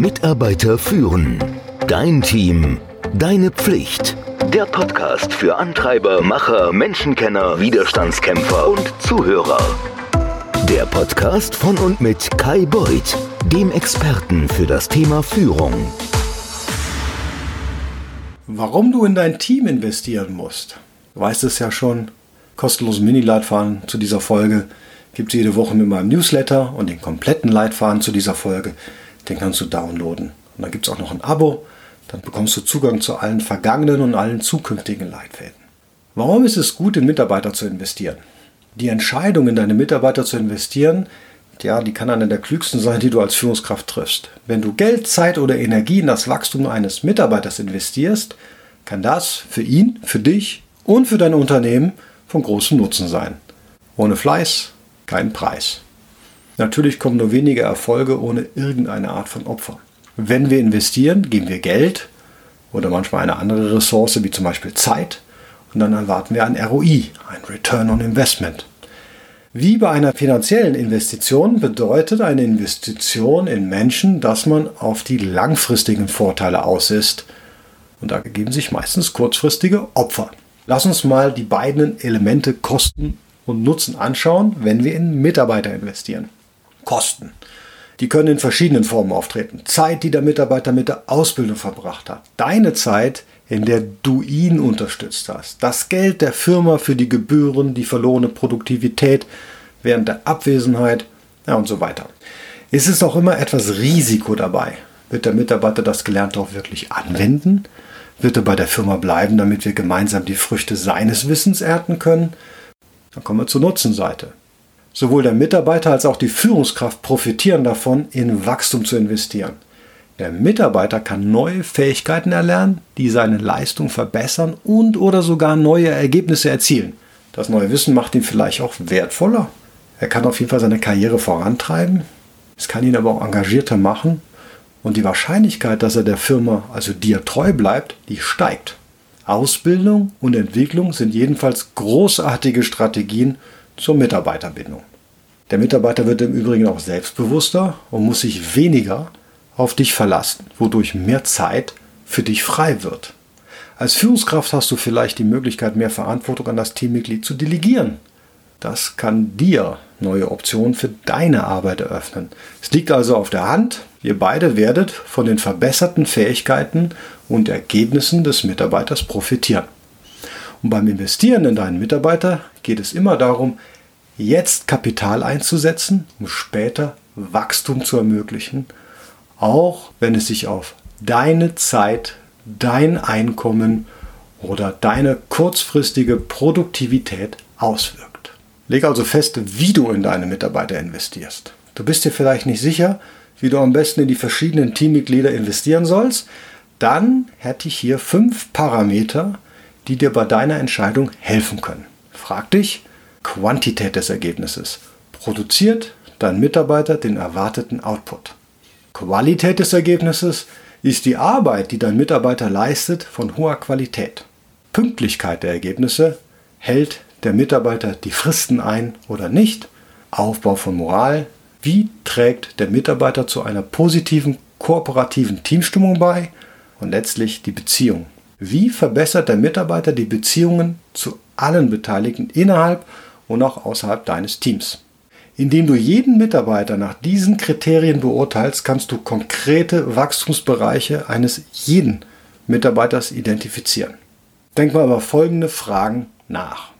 Mitarbeiter führen. Dein Team. Deine Pflicht. Der Podcast für Antreiber, Macher, Menschenkenner, Widerstandskämpfer und Zuhörer. Der Podcast von und mit Kai Beuth, dem Experten für das Thema Führung. Warum du in dein Team investieren musst. Du weißt es ja schon. Kostenlosen Mini-Leitfaden zu dieser Folge gibt es jede Woche mit meinem Newsletter und den kompletten Leitfaden zu dieser Folge. Den kannst du downloaden. Und dann gibt es auch noch ein Abo. Dann bekommst du Zugang zu allen vergangenen und allen zukünftigen Leitfäden. Warum ist es gut, in Mitarbeiter zu investieren? Die Entscheidung, in deine Mitarbeiter zu investieren, ja, die kann eine der klügsten sein, die du als Führungskraft triffst. Wenn du Geld, Zeit oder Energie in das Wachstum eines Mitarbeiters investierst, kann das für ihn, für dich und für dein Unternehmen von großem Nutzen sein. Ohne Fleiß kein Preis. Natürlich kommen nur wenige Erfolge ohne irgendeine Art von Opfer. Wenn wir investieren, geben wir Geld oder manchmal eine andere Ressource wie zum Beispiel Zeit und dann erwarten wir ein ROI, ein Return on Investment. Wie bei einer finanziellen Investition bedeutet eine Investition in Menschen, dass man auf die langfristigen Vorteile aus ist. Und da ergeben sich meistens kurzfristige Opfer. Lass uns mal die beiden Elemente Kosten und Nutzen anschauen, wenn wir in Mitarbeiter investieren. Kosten. Die können in verschiedenen Formen auftreten. Zeit, die der Mitarbeiter mit der Ausbildung verbracht hat. Deine Zeit, in der du ihn unterstützt hast. Das Geld der Firma für die Gebühren, die verlorene Produktivität während der Abwesenheit ja, und so weiter. Es ist auch immer etwas Risiko dabei. Wird der Mitarbeiter das Gelernte auch wirklich anwenden? Wird er bei der Firma bleiben, damit wir gemeinsam die Früchte seines Wissens ernten können? Dann kommen wir zur Nutzenseite. Sowohl der Mitarbeiter als auch die Führungskraft profitieren davon, in Wachstum zu investieren. Der Mitarbeiter kann neue Fähigkeiten erlernen, die seine Leistung verbessern und oder sogar neue Ergebnisse erzielen. Das neue Wissen macht ihn vielleicht auch wertvoller. Er kann auf jeden Fall seine Karriere vorantreiben. Es kann ihn aber auch engagierter machen. Und die Wahrscheinlichkeit, dass er der Firma, also dir treu bleibt, die steigt. Ausbildung und Entwicklung sind jedenfalls großartige Strategien zur Mitarbeiterbindung. Der Mitarbeiter wird im Übrigen auch selbstbewusster und muss sich weniger auf dich verlassen, wodurch mehr Zeit für dich frei wird. Als Führungskraft hast du vielleicht die Möglichkeit, mehr Verantwortung an das Teammitglied zu delegieren. Das kann dir neue Optionen für deine Arbeit eröffnen. Es liegt also auf der Hand, ihr beide werdet von den verbesserten Fähigkeiten und Ergebnissen des Mitarbeiters profitieren. Und beim Investieren in deinen Mitarbeiter geht es immer darum, jetzt Kapital einzusetzen, um später Wachstum zu ermöglichen, auch wenn es sich auf deine Zeit, dein Einkommen oder deine kurzfristige Produktivität auswirkt. Leg also fest, wie du in deine Mitarbeiter investierst. Du bist dir vielleicht nicht sicher, wie du am besten in die verschiedenen Teammitglieder investieren sollst. Dann hätte ich hier fünf Parameter, die dir bei deiner Entscheidung helfen können. Frag dich, Quantität des Ergebnisses. Produziert dein Mitarbeiter den erwarteten Output? Qualität des Ergebnisses ist die Arbeit, die dein Mitarbeiter leistet, von hoher Qualität. Pünktlichkeit der Ergebnisse hält der Mitarbeiter die Fristen ein oder nicht. Aufbau von Moral. Wie trägt der Mitarbeiter zu einer positiven, kooperativen Teamstimmung bei? Und letztlich die Beziehung. Wie verbessert der Mitarbeiter die Beziehungen zu allen Beteiligten innerhalb und auch außerhalb deines Teams? Indem du jeden Mitarbeiter nach diesen Kriterien beurteilst, kannst du konkrete Wachstumsbereiche eines jeden Mitarbeiters identifizieren. Denk mal über folgende Fragen nach.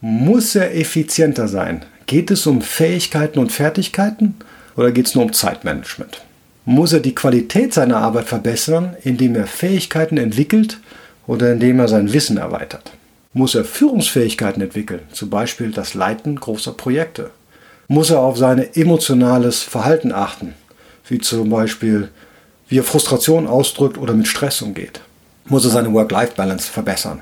Muss er effizienter sein? Geht es um Fähigkeiten und Fertigkeiten oder geht es nur um Zeitmanagement? Muss er die Qualität seiner Arbeit verbessern, indem er Fähigkeiten entwickelt oder indem er sein Wissen erweitert? Muss er Führungsfähigkeiten entwickeln, zum Beispiel das Leiten großer Projekte? Muss er auf sein emotionales Verhalten achten, wie zum Beispiel wie er Frustration ausdrückt oder mit Stress umgeht? Muss er seine Work-Life-Balance verbessern?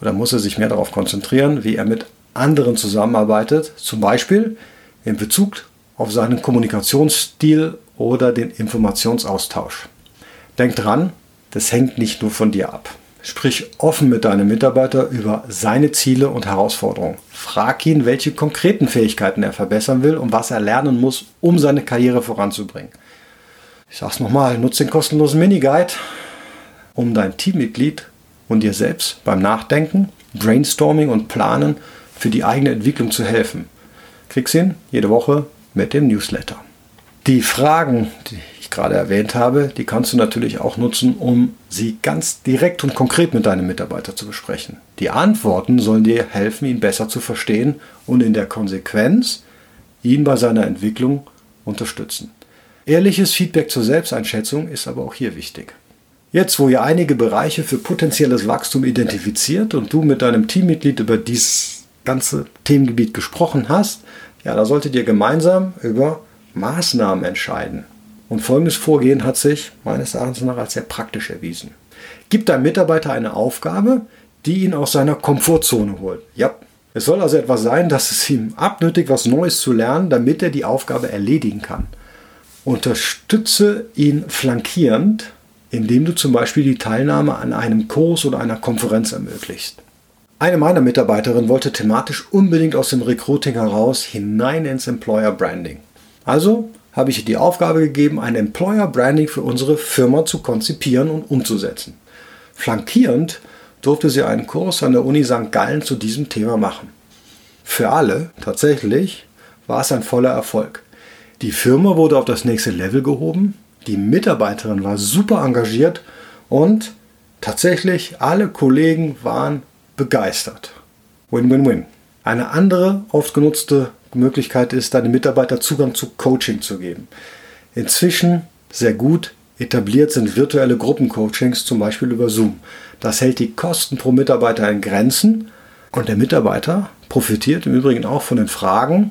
Oder muss er sich mehr darauf konzentrieren, wie er mit anderen zusammenarbeitet, zum Beispiel in Bezug auf seinen Kommunikationsstil oder den Informationsaustausch? Denk dran, das hängt nicht nur von dir ab. Sprich offen mit deinem Mitarbeiter über seine Ziele und Herausforderungen. Frag ihn, welche konkreten Fähigkeiten er verbessern will und was er lernen muss, um seine Karriere voranzubringen. Ich sag's nochmal, nutze den kostenlosen Mini-Guide, um dein Teammitglied und dir selbst beim Nachdenken, Brainstorming und Planen für die eigene Entwicklung zu helfen. Krieg's hin, jede Woche mit dem Newsletter. Die Fragen, die gerade erwähnt habe, die kannst du natürlich auch nutzen, um sie ganz direkt und konkret mit deinem Mitarbeiter zu besprechen. Die Antworten sollen dir helfen, ihn besser zu verstehen und in der Konsequenz ihn bei seiner Entwicklung unterstützen. Ehrliches Feedback zur Selbsteinschätzung ist aber auch hier wichtig. Jetzt, wo ihr einige Bereiche für potenzielles Wachstum identifiziert und du mit deinem Teammitglied über dieses ganze Themengebiet gesprochen hast, ja, da solltet ihr gemeinsam über Maßnahmen entscheiden. Und folgendes Vorgehen hat sich meines Erachtens nach als sehr praktisch erwiesen. Gib deinem Mitarbeiter eine Aufgabe, die ihn aus seiner Komfortzone holt. Ja, es soll also etwas sein, dass es ihm abnötigt, was Neues zu lernen, damit er die Aufgabe erledigen kann. Unterstütze ihn flankierend, indem du zum Beispiel die Teilnahme an einem Kurs oder einer Konferenz ermöglicht. Eine meiner Mitarbeiterinnen wollte thematisch unbedingt aus dem Recruiting heraus hinein ins Employer Branding. Also habe ich ihr die Aufgabe gegeben, ein Employer Branding für unsere Firma zu konzipieren und umzusetzen. Flankierend durfte sie einen Kurs an der Uni St. Gallen zu diesem Thema machen. Für alle, tatsächlich, war es ein voller Erfolg. Die Firma wurde auf das nächste Level gehoben, die Mitarbeiterin war super engagiert und tatsächlich alle Kollegen waren begeistert. Win-win-win. Eine andere oft genutzte Möglichkeit ist, deinen Mitarbeiter Zugang zu Coaching zu geben. Inzwischen sehr gut etabliert sind virtuelle Gruppencoachings, zum Beispiel über Zoom. Das hält die Kosten pro Mitarbeiter in Grenzen und der Mitarbeiter profitiert im Übrigen auch von den Fragen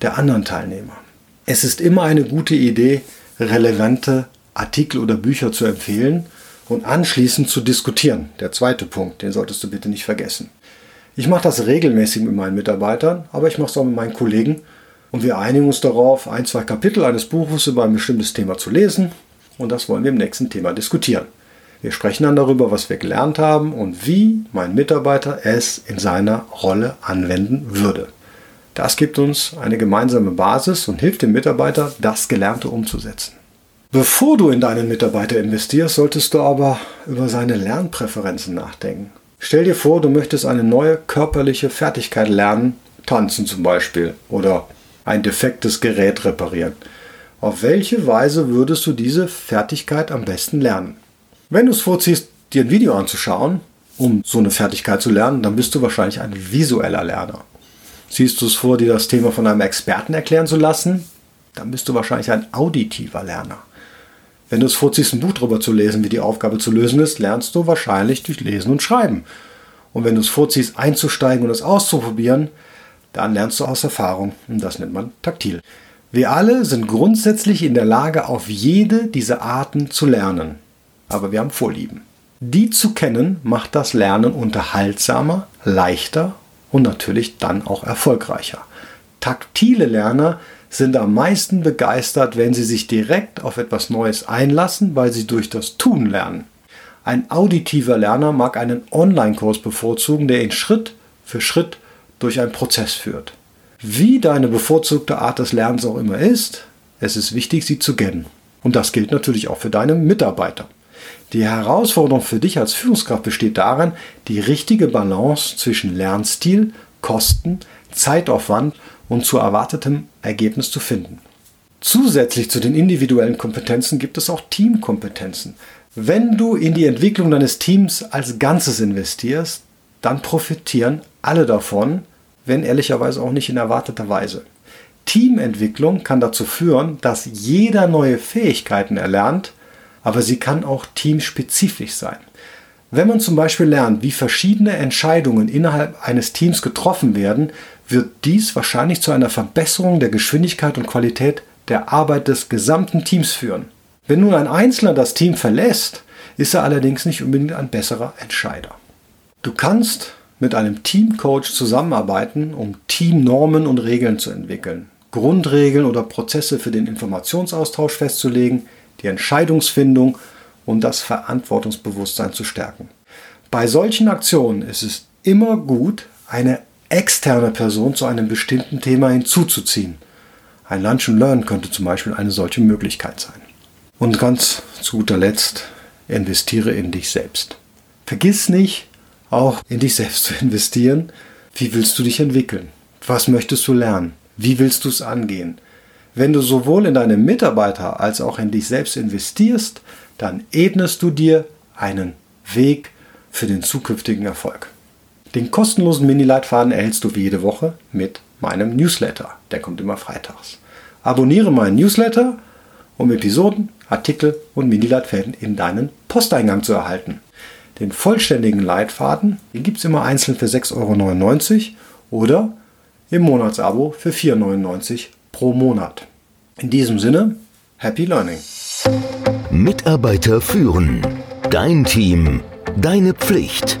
der anderen Teilnehmer. Es ist immer eine gute Idee, relevante Artikel oder Bücher zu empfehlen und anschließend zu diskutieren. Der zweite Punkt, den solltest du bitte nicht vergessen. Ich mache das regelmäßig mit meinen Mitarbeitern, aber ich mache es auch mit meinen Kollegen und wir einigen uns darauf, ein, zwei Kapitel eines Buches über ein bestimmtes Thema zu lesen und das wollen wir im nächsten Thema diskutieren. Wir sprechen dann darüber, was wir gelernt haben und wie mein Mitarbeiter es in seiner Rolle anwenden würde. Das gibt uns eine gemeinsame Basis und hilft dem Mitarbeiter, das Gelernte umzusetzen. Bevor du in deinen Mitarbeiter investierst, solltest du aber über seine Lernpräferenzen nachdenken. Stell dir vor, du möchtest eine neue körperliche Fertigkeit lernen, tanzen zum Beispiel, oder ein defektes Gerät reparieren. Auf welche Weise würdest du diese Fertigkeit am besten lernen? Wenn du es vorziehst, dir ein Video anzuschauen, um so eine Fertigkeit zu lernen, dann bist du wahrscheinlich ein visueller Lerner. Siehst du es vor, dir das Thema von einem Experten erklären zu lassen, dann bist du wahrscheinlich ein auditiver Lerner. Wenn du es vorziehst, ein Buch darüber zu lesen, wie die Aufgabe zu lösen ist, lernst du wahrscheinlich durch Lesen und Schreiben. Und wenn du es vorziehst, einzusteigen und es auszuprobieren, dann lernst du aus Erfahrung. Und das nennt man taktil. Wir alle sind grundsätzlich in der Lage, auf jede dieser Arten zu lernen. Aber wir haben Vorlieben. Die zu kennen macht das Lernen unterhaltsamer, leichter und natürlich dann auch erfolgreicher. Taktile Lerner sind am meisten begeistert, wenn sie sich direkt auf etwas Neues einlassen, weil sie durch das Tun lernen. Ein auditiver Lerner mag einen Online-Kurs bevorzugen, der ihn Schritt für Schritt durch einen Prozess führt. Wie deine bevorzugte Art des Lernens auch immer ist, es ist wichtig, sie zu kennen. Und das gilt natürlich auch für deine Mitarbeiter. Die Herausforderung für dich als Führungskraft besteht darin, die richtige Balance zwischen Lernstil, Kosten, Zeitaufwand und zu erwartetem Ergebnis zu finden. Zusätzlich zu den individuellen Kompetenzen gibt es auch Teamkompetenzen. Wenn du in die Entwicklung deines Teams als Ganzes investierst, dann profitieren alle davon, wenn ehrlicherweise auch nicht in erwarteter Weise. Teamentwicklung kann dazu führen, dass jeder neue Fähigkeiten erlernt, aber sie kann auch teamspezifisch sein. Wenn man zum Beispiel lernt, wie verschiedene Entscheidungen innerhalb eines Teams getroffen werden, wird dies wahrscheinlich zu einer Verbesserung der Geschwindigkeit und Qualität der Arbeit des gesamten Teams führen. Wenn nun ein Einzelner das Team verlässt, ist er allerdings nicht unbedingt ein besserer Entscheider. Du kannst mit einem Teamcoach zusammenarbeiten, um Teamnormen und Regeln zu entwickeln, Grundregeln oder Prozesse für den Informationsaustausch festzulegen, die Entscheidungsfindung und das Verantwortungsbewusstsein zu stärken. Bei solchen Aktionen ist es immer gut, eine externe Person zu einem bestimmten Thema hinzuzuziehen. Ein Lunch and Learn könnte zum Beispiel eine solche Möglichkeit sein. Und ganz zu guter Letzt, investiere in dich selbst. Vergiss nicht, auch in dich selbst zu investieren. Wie willst du dich entwickeln? Was möchtest du lernen? Wie willst du es angehen? Wenn du sowohl in deine Mitarbeiter als auch in dich selbst investierst, dann ebnest du dir einen Weg für den zukünftigen Erfolg. Den kostenlosen Mini-Leitfaden erhältst du wie jede Woche mit meinem Newsletter. Der kommt immer freitags. Abonniere meinen Newsletter, um Episoden, Artikel und Mini-Leitfäden in deinen Posteingang zu erhalten. Den vollständigen Leitfaden gibt es immer einzeln für 6,99 Euro oder im Monatsabo für 4,99 Euro pro Monat. In diesem Sinne, Happy Learning. Mitarbeiter führen. Dein Team. Deine Pflicht.